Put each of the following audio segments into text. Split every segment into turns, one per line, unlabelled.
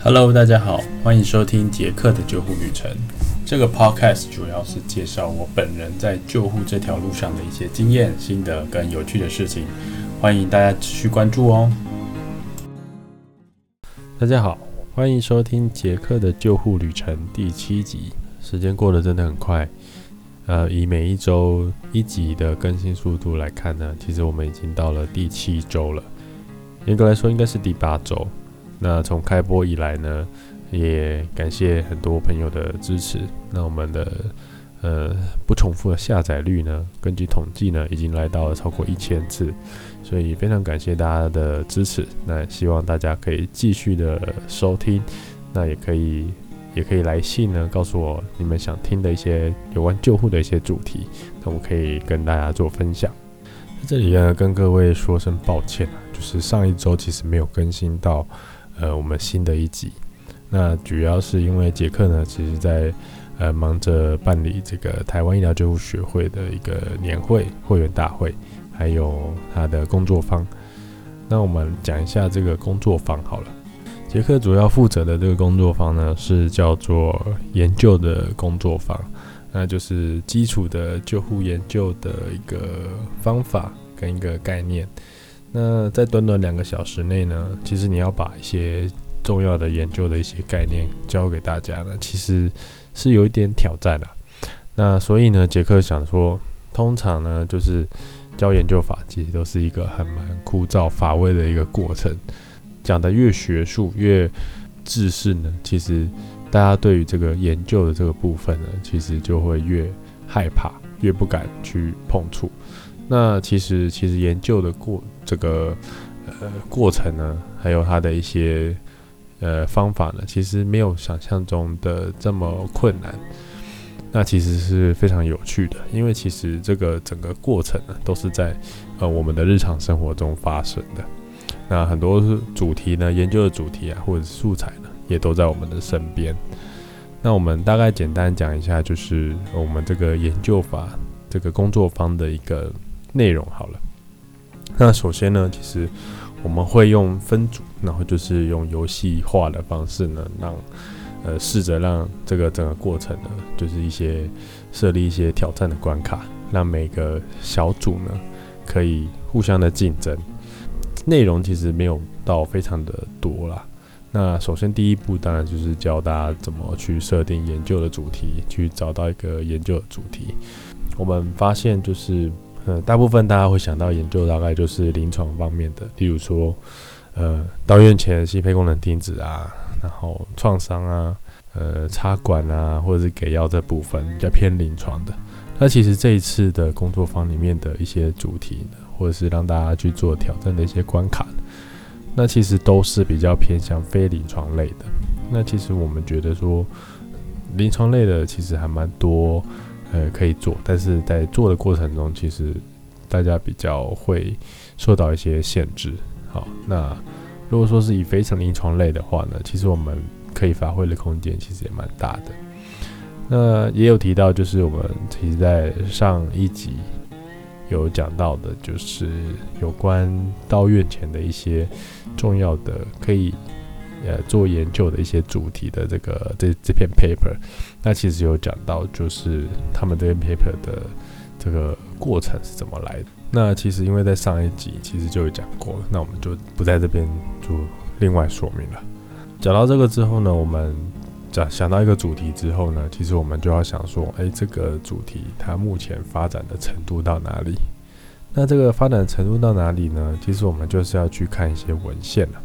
Hello，大家好，欢迎收听杰克的救护旅程。这个 Podcast 主要是介绍我本人在救护这条路上的一些经验、心得跟有趣的事情，欢迎大家持续关注哦。大家好，欢迎收听杰克的救护旅程第七集。时间过得真的很快，呃，以每一周一集的更新速度来看呢，其实我们已经到了第七周了。严格来说，应该是第八周。那从开播以来呢，也感谢很多朋友的支持。那我们的呃不重复的下载率呢，根据统计呢，已经来到了超过一千次，所以非常感谢大家的支持。那希望大家可以继续的收听，那也可以也可以来信呢，告诉我你们想听的一些有关救护的一些主题，那我可以跟大家做分享。在这里呢，跟各位说声抱歉啊，就是上一周其实没有更新到。呃，我们新的一集，那主要是因为杰克呢，其实在呃忙着办理这个台湾医疗救护学会的一个年会会员大会，还有他的工作坊。那我们讲一下这个工作坊好了。杰克主要负责的这个工作坊呢，是叫做研究的工作坊，那就是基础的救护研究的一个方法跟一个概念。那在短短两个小时内呢，其实你要把一些重要的研究的一些概念教给大家呢，其实是有一点挑战的。那所以呢，杰克想说，通常呢，就是教研究法，其实都是一个很蛮枯燥乏味的一个过程。讲的越学术越知识呢，其实大家对于这个研究的这个部分呢，其实就会越害怕，越不敢去碰触。那其实，其实研究的过这个呃过程呢，还有它的一些呃方法呢，其实没有想象中的这么困难。那其实是非常有趣的，因为其实这个整个过程呢，都是在呃我们的日常生活中发生的。那很多主题呢，研究的主题啊，或者素材呢，也都在我们的身边。那我们大概简单讲一下，就是我们这个研究法这个工作方的一个。内容好了，那首先呢，其实我们会用分组，然后就是用游戏化的方式呢，让呃试着让这个整个过程呢，就是一些设立一些挑战的关卡，让每个小组呢可以互相的竞争。内容其实没有到非常的多啦。那首先第一步当然就是教大家怎么去设定研究的主题，去找到一个研究的主题。我们发现就是。呃，大部分大家会想到研究，大概就是临床方面的，例如说，呃，到院前心肺功能停止啊，然后创伤啊，呃，插管啊，或者是给药这部分比较偏临床的。那其实这一次的工作坊里面的一些主题呢，或者是让大家去做挑战的一些关卡，那其实都是比较偏向非临床类的。那其实我们觉得说，临床类的其实还蛮多。呃，可以做，但是在做的过程中，其实大家比较会受到一些限制。好，那如果说是以非常临床类的话呢，其实我们可以发挥的空间其实也蛮大的。那也有提到，就是我们其实在上一集有讲到的，就是有关到院前的一些重要的可以。呃，做研究的一些主题的这个这这篇 paper，那其实有讲到，就是他们这篇 paper 的这个过程是怎么来的。那其实因为在上一集其实就有讲过了，那我们就不在这边做另外说明了。讲到这个之后呢，我们讲想到一个主题之后呢，其实我们就要想说，哎，这个主题它目前发展的程度到哪里？那这个发展程度到哪里呢？其实我们就是要去看一些文献了。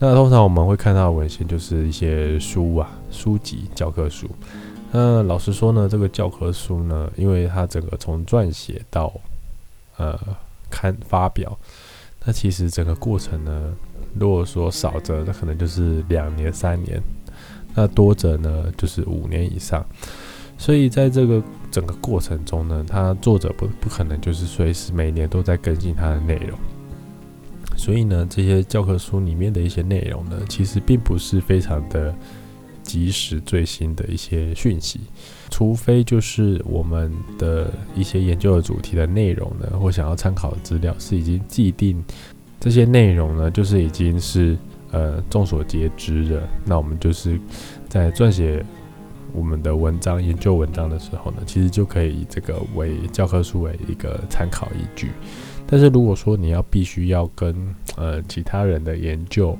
那通常我们会看到文献就是一些书啊、书籍、教科书。那老实说呢，这个教科书呢，因为它整个从撰写到呃刊发表，那其实整个过程呢，如果说少则那可能就是两年、三年；那多则呢就是五年以上。所以在这个整个过程中呢，他作者不不可能就是随时每年都在更新它的内容。所以呢，这些教科书里面的一些内容呢，其实并不是非常的及时、最新的一些讯息，除非就是我们的一些研究的主题的内容呢，或想要参考的资料是已经既定，这些内容呢，就是已经是呃众所皆知的。那我们就是在撰写我们的文章、研究文章的时候呢，其实就可以以这个为教科书为一个参考依据。但是如果说你要必须要跟呃其他人的研究，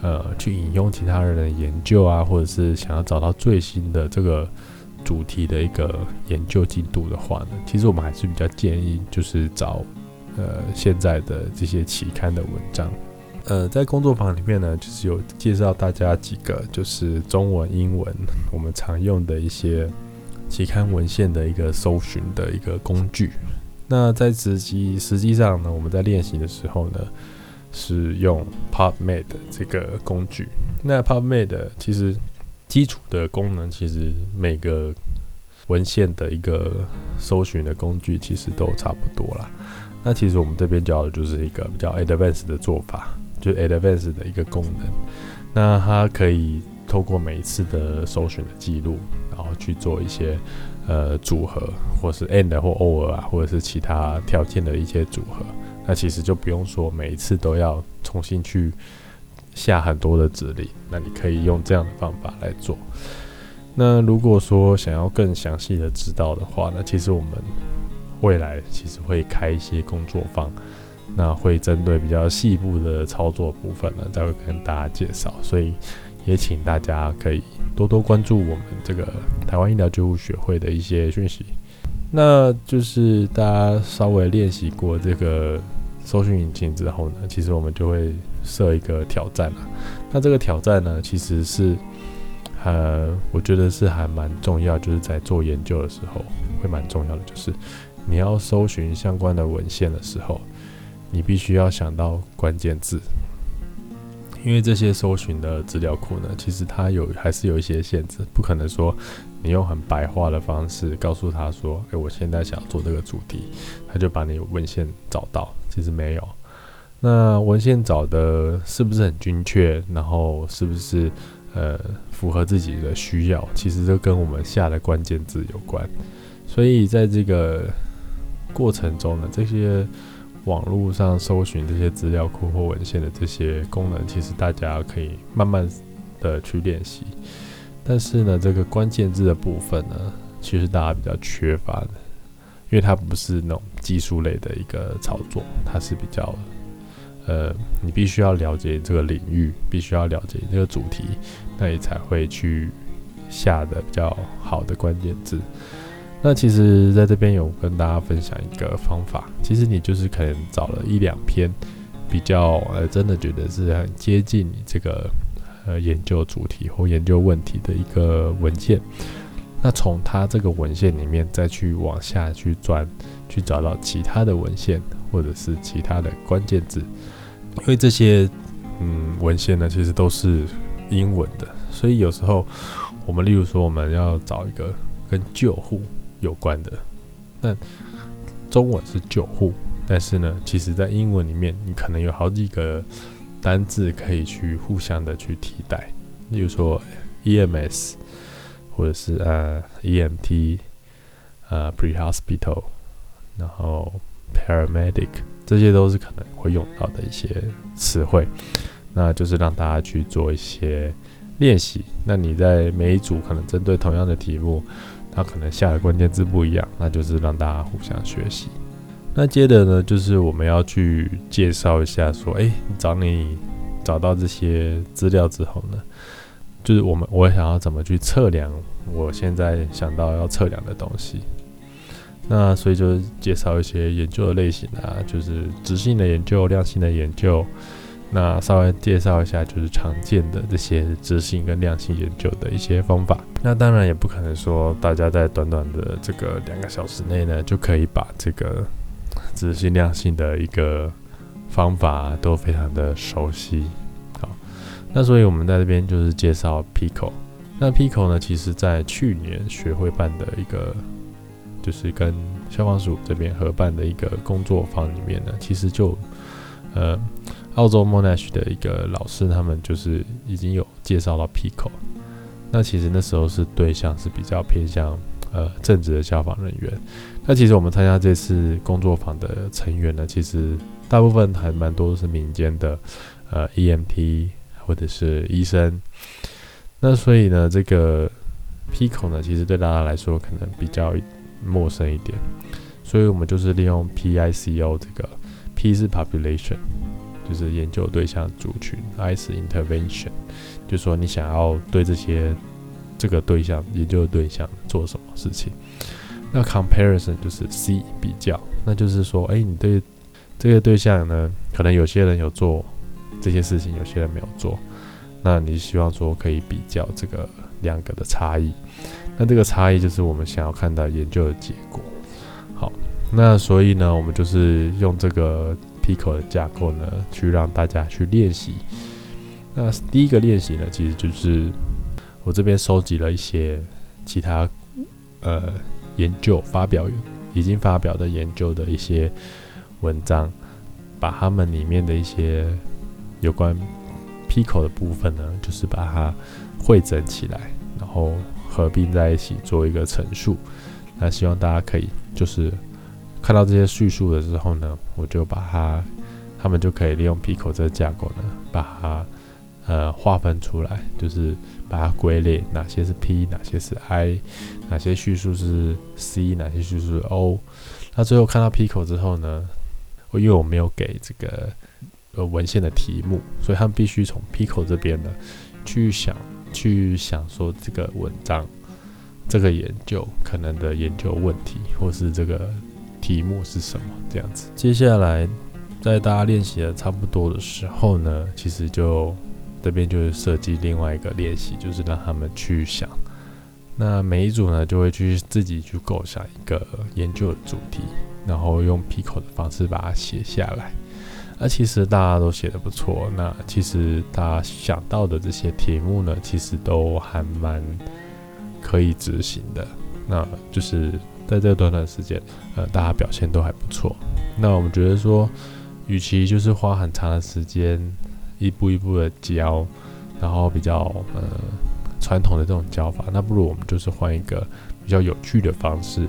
呃去引用其他人的研究啊，或者是想要找到最新的这个主题的一个研究进度的话呢，其实我们还是比较建议就是找呃现在的这些期刊的文章。呃，在工作坊里面呢，就是有介绍大家几个就是中文、英文我们常用的一些期刊文献的一个搜寻的一个工具。那在实际实际上呢，我们在练习的时候呢，是用 PubMed 这个工具。那 PubMed 其实基础的功能，其实每个文献的一个搜寻的工具其实都差不多啦。那其实我们这边教的就是一个比较 advanced 的做法，就是 advanced 的一个功能。那它可以透过每一次的搜寻的记录，然后去做一些。呃，组合，或是 and 或 or 啊，或者是其他条件的一些组合，那其实就不用说每一次都要重新去下很多的指令，那你可以用这样的方法来做。那如果说想要更详细的知道的话呢，其实我们未来其实会开一些工作坊，那会针对比较细部的操作部分呢，再会跟大家介绍，所以。也请大家可以多多关注我们这个台湾医疗救护学会的一些讯息。那就是大家稍微练习过这个搜寻引擎之后呢，其实我们就会设一个挑战了。那这个挑战呢，其实是呃，我觉得是还蛮重要，就是在做研究的时候会蛮重要的，就是你要搜寻相关的文献的时候，你必须要想到关键字。因为这些搜寻的资料库呢，其实它有还是有一些限制，不可能说你用很白话的方式告诉他说：“诶，我现在想做这个主题，他就把你文献找到。”其实没有。那文献找的是不是很精确？然后是不是呃符合自己的需要？其实就跟我们下的关键字有关。所以在这个过程中呢，这些。网络上搜寻这些资料库或文献的这些功能，其实大家可以慢慢的去练习。但是呢，这个关键字的部分呢，其实大家比较缺乏的，因为它不是那种技术类的一个操作，它是比较呃，你必须要了解这个领域，必须要了解这个主题，那你才会去下的比较好的关键字。那其实，在这边有跟大家分享一个方法。其实你就是可能找了一两篇比较呃，真的觉得是很接近你这个呃研究主题或研究问题的一个文件。那从它这个文献里面再去往下去钻，去找到其他的文献或者是其他的关键字。因为这些嗯文献呢，其实都是英文的，所以有时候我们例如说我们要找一个跟救护。有关的，那中文是救护，但是呢，其实在英文里面，你可能有好几个单字可以去互相的去替代，例如说 EMS，或者是呃 EMT，呃 Pre-Hospital，然后 Paramedic，这些都是可能会用到的一些词汇，那就是让大家去做一些练习。那你在每一组可能针对同样的题目。他可能下的关键字不一样，那就是让大家互相学习。那接着呢，就是我们要去介绍一下，说，哎，找你找到这些资料之后呢，就是我们我想要怎么去测量我现在想到要测量的东西。那所以就介绍一些研究的类型啊，就是质性的研究、量性的研究。那稍微介绍一下，就是常见的这些质性跟量性研究的一些方法。那当然也不可能说大家在短短的这个两个小时内呢，就可以把这个质性量性的一个方法都非常的熟悉。好，那所以我们在这边就是介绍 Pico。那 Pico 呢，其实在去年学会办的一个，就是跟消防署这边合办的一个工作坊里面呢，其实就呃。澳洲 Monash 的一个老师，他们就是已经有介绍到 Pico。那其实那时候是对象是比较偏向呃正职的消防人员。那其实我们参加这次工作坊的成员呢，其实大部分还蛮多是民间的呃 EMT，或者是医生。那所以呢，这个 Pico 呢，其实对大家来说可能比较陌生一点。所以我们就是利用 PICO 这个 P 是 population，就是研究对象族群，ice intervention，就说你想要对这些这个对象研究的对象做什么事情。那 comparison 就是 C 比较，那就是说，哎，你对这个对象呢，可能有些人有做这些事情，有些人没有做。那你希望说可以比较这个两个的差异，那这个差异就是我们想要看到研究的结果。好，那所以呢，我们就是用这个 Pico 的架构呢，去让大家去练习。那第一个练习呢，其实就是我这边收集了一些其他呃。研究发表已经发表的研究的一些文章，把他们里面的一些有关 Pico 的部分呢，就是把它汇整起来，然后合并在一起做一个陈述。那希望大家可以就是看到这些叙述的时候呢，我就把它，他们就可以利用 Pico 这个架构呢，把它。呃，划分出来就是把它归类，哪些是 P，哪些是 I，哪些叙述是 C，哪些叙述是 O。那最后看到 Pico 之后呢，我因为我没有给这个呃文献的题目，所以他们必须从 Pico 这边呢去想，去想说这个文章、这个研究可能的研究问题，或是这个题目是什么这样子。接下来在大家练习的差不多的时候呢，其实就。这边就是设计另外一个练习，就是让他们去想。那每一组呢，就会去自己去构想一个研究的主题，然后用 Pico 的方式把它写下来。那其实大家都写的不错。那其实大家想到的这些题目呢，其实都还蛮可以执行的。那就是在这短短时间，呃，大家表现都还不错。那我们觉得说，与其就是花很长的时间。一步一步的教，然后比较呃传统的这种教法，那不如我们就是换一个比较有趣的方式，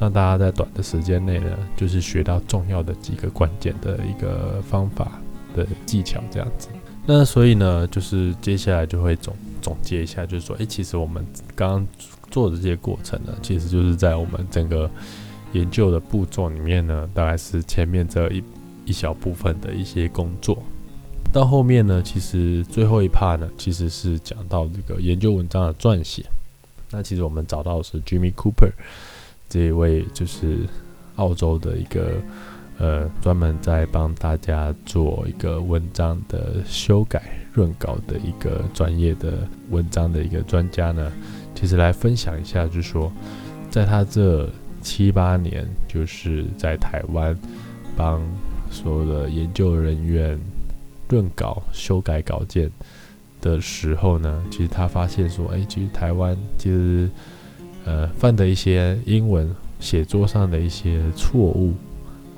让大家在短的时间内呢，就是学到重要的几个关键的一个方法的技巧这样子。那所以呢，就是接下来就会总总结一下，就是说，诶，其实我们刚刚做的这些过程呢，其实就是在我们整个研究的步骤里面呢，大概是前面这一一小部分的一些工作。到后面呢，其实最后一 part 呢，其实是讲到这个研究文章的撰写。那其实我们找到是 Jimmy Cooper 这一位，就是澳洲的一个呃，专门在帮大家做一个文章的修改润稿的一个专业的文章的一个专家呢，其实来分享一下，就是说，在他这七八年，就是在台湾帮所有的研究人员。润稿、修改稿件的时候呢，其实他发现说，哎，其实台湾其实呃犯的一些英文写作上的一些错误，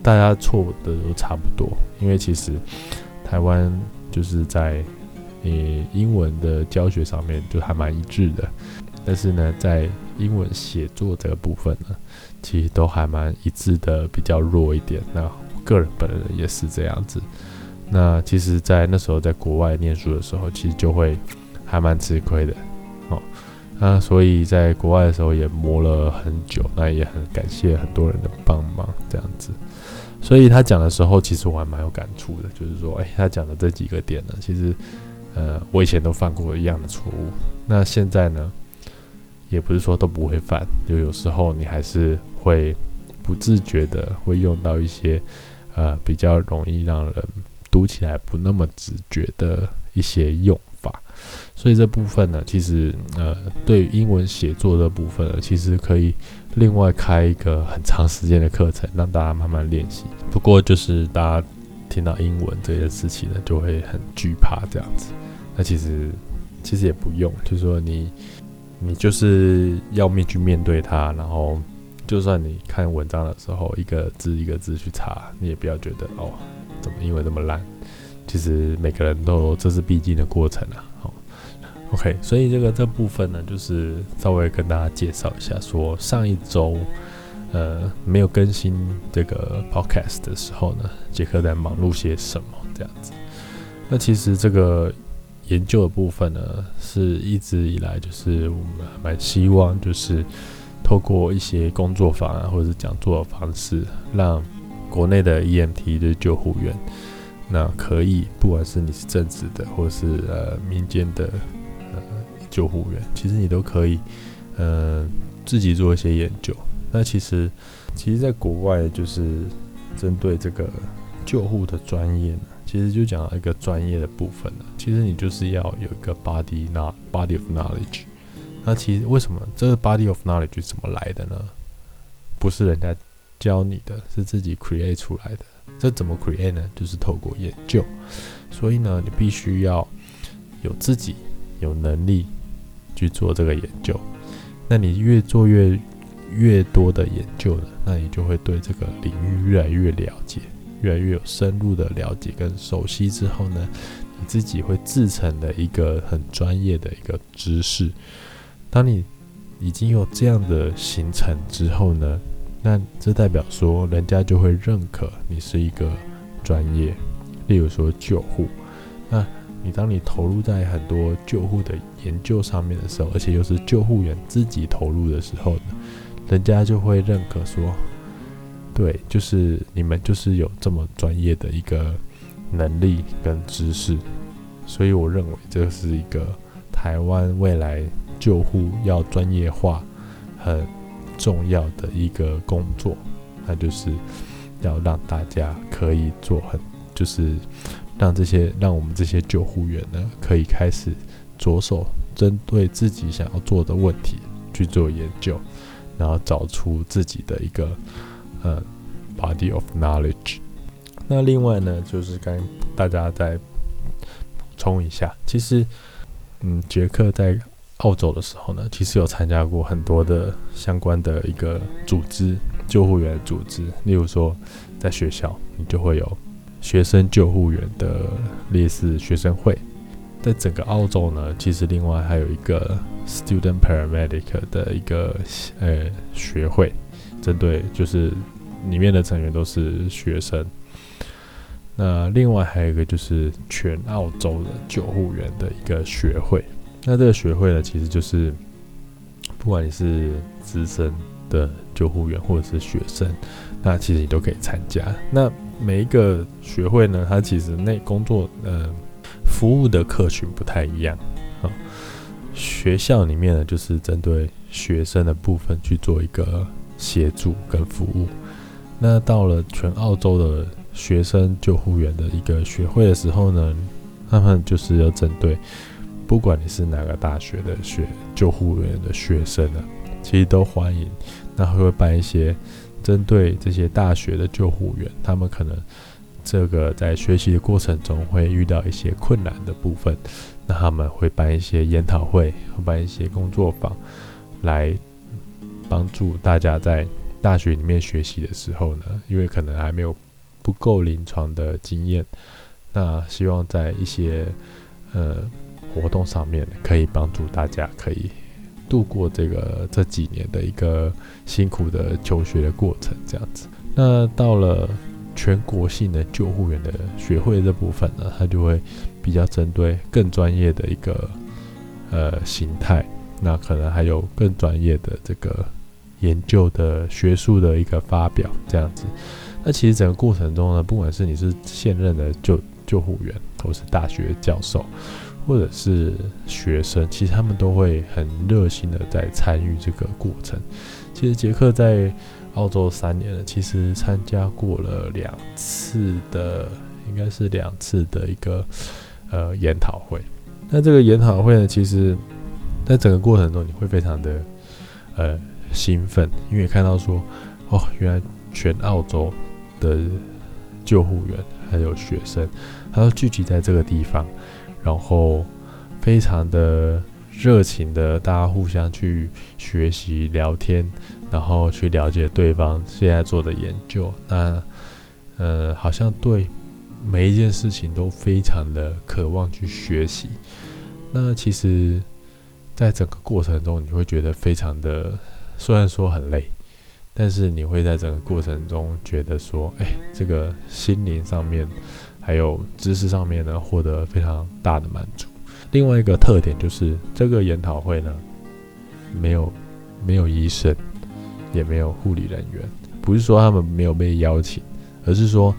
大家错误的都差不多。因为其实台湾就是在呃英文的教学上面就还蛮一致的，但是呢，在英文写作这个部分呢，其实都还蛮一致的，比较弱一点。那个人本人也是这样子。那其实，在那时候在国外念书的时候，其实就会还蛮吃亏的，哦，那所以在国外的时候也磨了很久，那也很感谢很多人的帮忙，这样子。所以他讲的时候，其实我还蛮有感触的，就是说，哎，他讲的这几个点呢，其实，呃，我以前都犯过一样的错误，那现在呢，也不是说都不会犯，就有时候你还是会不自觉的会用到一些，呃，比较容易让人。读起来不那么直觉的一些用法，所以这部分呢，其实呃，对于英文写作的部分，其实可以另外开一个很长时间的课程，让大家慢慢练习。不过就是大家听到英文这件事情呢，就会很惧怕这样子。那其实其实也不用，就是说你你就是要面去面对它，然后就算你看文章的时候，一个字一个字去查，你也不要觉得哦。怎么英文这么烂？其实每个人都这是必经的过程啊。好，OK，所以这个这部分呢，就是稍微跟大家介绍一下，说上一周呃没有更新这个 Podcast 的时候呢，杰克在忙碌些什么这样子。那其实这个研究的部分呢，是一直以来就是我们蛮希望，就是透过一些工作坊啊，或者是讲座的方式，让国内的 EMT 的救护员，那可以不管是你是正职的，或者是呃民间的呃救护员，其实你都可以呃自己做一些研究。那其实其实在国外就是针对这个救护的专业呢。其实就讲一个专业的部分了。其实你就是要有一个 body not body of knowledge。那其实为什么这个 body of knowledge 怎么来的呢？不是人家教你的，是自己 create 出来的。这怎么 create 呢？就是透过研究。所以呢，你必须要有自己有能力去做这个研究。那你越做越越多的研究呢，那你就会对这个领域越来越了解。越来越有深入的了解跟熟悉之后呢，你自己会自成的一个很专业的一个知识。当你已经有这样的形成之后呢，那这代表说人家就会认可你是一个专业。例如说救护，那你当你投入在很多救护的研究上面的时候，而且又是救护员自己投入的时候呢，人家就会认可说。对，就是你们就是有这么专业的一个能力跟知识，所以我认为这是一个台湾未来救护要专业化很重要的一个工作，那就是要让大家可以做很，就是让这些让我们这些救护员呢，可以开始着手针对自己想要做的问题去做研究，然后找出自己的一个。呃，body of knowledge。那另外呢，就是跟大家再补充一下，其实，嗯，杰克在澳洲的时候呢，其实有参加过很多的相关的一个组织，救护员组织。例如说，在学校，你就会有学生救护员的类似学生会。在整个澳洲呢，其实另外还有一个 student paramedic 的一个呃学会。针对就是里面的成员都是学生，那另外还有一个就是全澳洲的救护员的一个学会。那这个学会呢，其实就是不管你是资深的救护员或者是学生，那其实你都可以参加。那每一个学会呢，它其实那工作呃服务的客群不太一样啊。学校里面呢，就是针对学生的部分去做一个。协助跟服务，那到了全澳洲的学生救护员的一个学会的时候呢，他们就是要针对，不管你是哪个大学的学救护员的学生呢，其实都欢迎。那会办一些针对这些大学的救护员，他们可能这个在学习的过程中会遇到一些困难的部分，那他们会办一些研讨会，会办一些工作坊来。帮助大家在大学里面学习的时候呢，因为可能还没有不够临床的经验，那希望在一些呃活动上面可以帮助大家可以度过这个这几年的一个辛苦的求学的过程，这样子。那到了全国性的救护员的学会这部分呢，它就会比较针对更专业的一个呃形态，那可能还有更专业的这个。研究的学术的一个发表这样子，那其实整个过程中呢，不管是你是现任的救救护员，或是大学教授，或者是学生，其实他们都会很热心的在参与这个过程。其实杰克在澳洲三年了，其实参加过了两次的，应该是两次的一个呃研讨会。那这个研讨会呢，其实在整个过程中，你会非常的呃。兴奋，因为看到说，哦，原来全澳洲的救护员还有学生，他都聚集在这个地方，然后非常的热情的，大家互相去学习、聊天，然后去了解对方现在做的研究。那，呃，好像对每一件事情都非常的渴望去学习。那其实，在整个过程中，你会觉得非常的。虽然说很累，但是你会在整个过程中觉得说，哎，这个心灵上面还有知识上面呢，获得非常大的满足。另外一个特点就是这个研讨会呢，没有没有医生，也没有护理人员，不是说他们没有被邀请，而是说，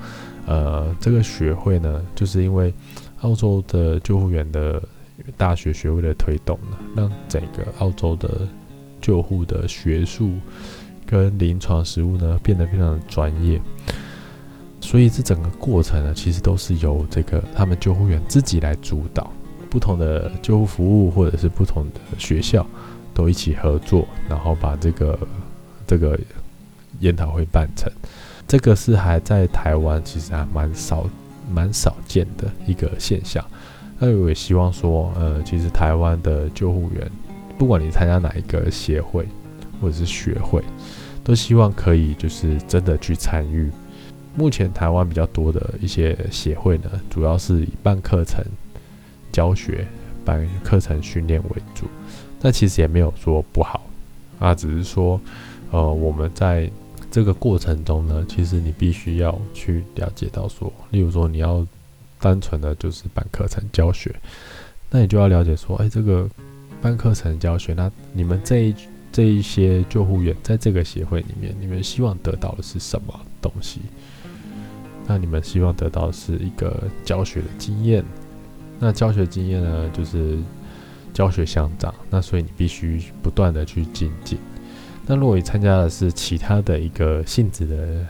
呃，这个学会呢，就是因为澳洲的救护员的大学学位的推动呢，让整个澳洲的救护的学术跟临床实务呢变得非常的专业。所以这整个过程呢，其实都是由这个他们救护员自己来主导，不同的救护服务或者是不同的学校都一起合作，然后把这个这个研讨会办成。这个是还在台湾其实还蛮少蛮少见的一个现象。那我也希望说，呃，其实台湾的救护员，不管你参加哪一个协会或者是学会，都希望可以就是真的去参与。目前台湾比较多的一些协会呢，主要是以办课程教学、办课程训练为主。那其实也没有说不好啊，只是说，呃，我们在这个过程中呢，其实你必须要去了解到说，例如说你要单纯的就是办课程教学，那你就要了解说，哎，这个办课程教学，那你们这一这一些救护员在这个协会里面，你们希望得到的是什么东西？那你们希望得到的是一个教学的经验，那教学经验呢，就是教学相长，那所以你必须不断的去精进。那如果你参加的是其他的一个性质的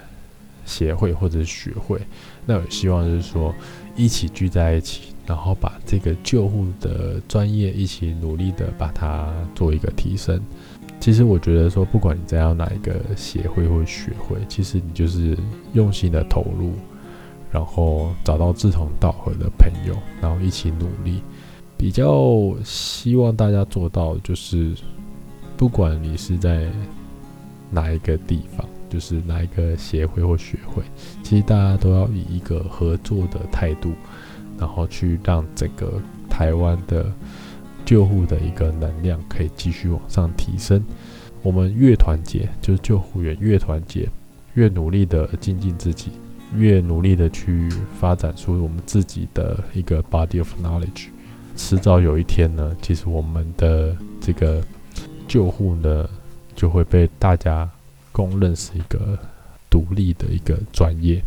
协会或者是学会，那我希望就是说一起聚在一起，然后把这个救护的专业一起努力的把它做一个提升。其实我觉得说，不管你在要哪一个协会或学会，其实你就是用心的投入，然后找到志同道合的朋友，然后一起努力。比较希望大家做到，就是不管你是在哪一个地方，就是哪一个协会或学会，其实大家都要以一个合作的态度，然后去让整个台湾的。救护的一个能量可以继续往上提升。我们越团结，就是救护员越团结，越努力的精进自己，越努力的去发展出我们自己的一个 body of knowledge。迟早有一天呢，其实我们的这个救护呢，就会被大家公认是一个独立的一个专业。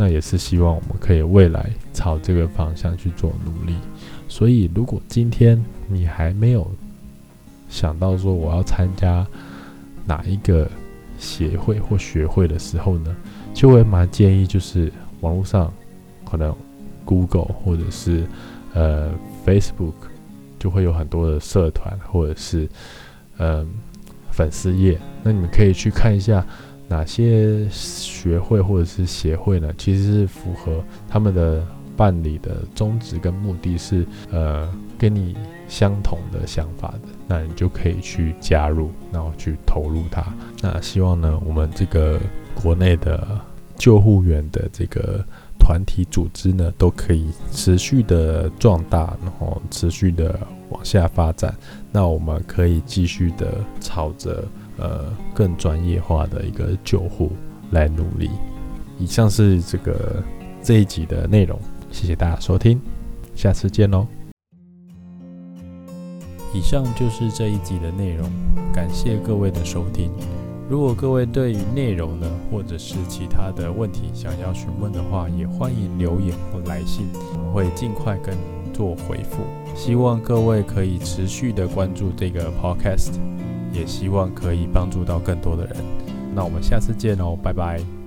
那也是希望我们可以未来朝这个方向去做努力。所以，如果今天你还没有想到说我要参加哪一个协会或学会的时候呢，就会蛮建议就是网络上可能 Google 或者是呃 Facebook 就会有很多的社团或者是嗯粉丝页，那你们可以去看一下哪些学会或者是协会呢，其实是符合他们的。办理的宗旨跟目的是，呃，跟你相同的想法的，那你就可以去加入，然后去投入它。那希望呢，我们这个国内的救护员的这个团体组织呢，都可以持续的壮大，然后持续的往下发展。那我们可以继续的朝着呃更专业化的一个救护来努力。以上是这个这一集的内容。谢谢大家收听，下次见喽！以上就是这一集的内容，感谢各位的收听。如果各位对于内容呢，或者是其他的问题想要询问的话，也欢迎留言或来信，我会尽快跟做回复。希望各位可以持续的关注这个 podcast，也希望可以帮助到更多的人。那我们下次见哦，拜拜。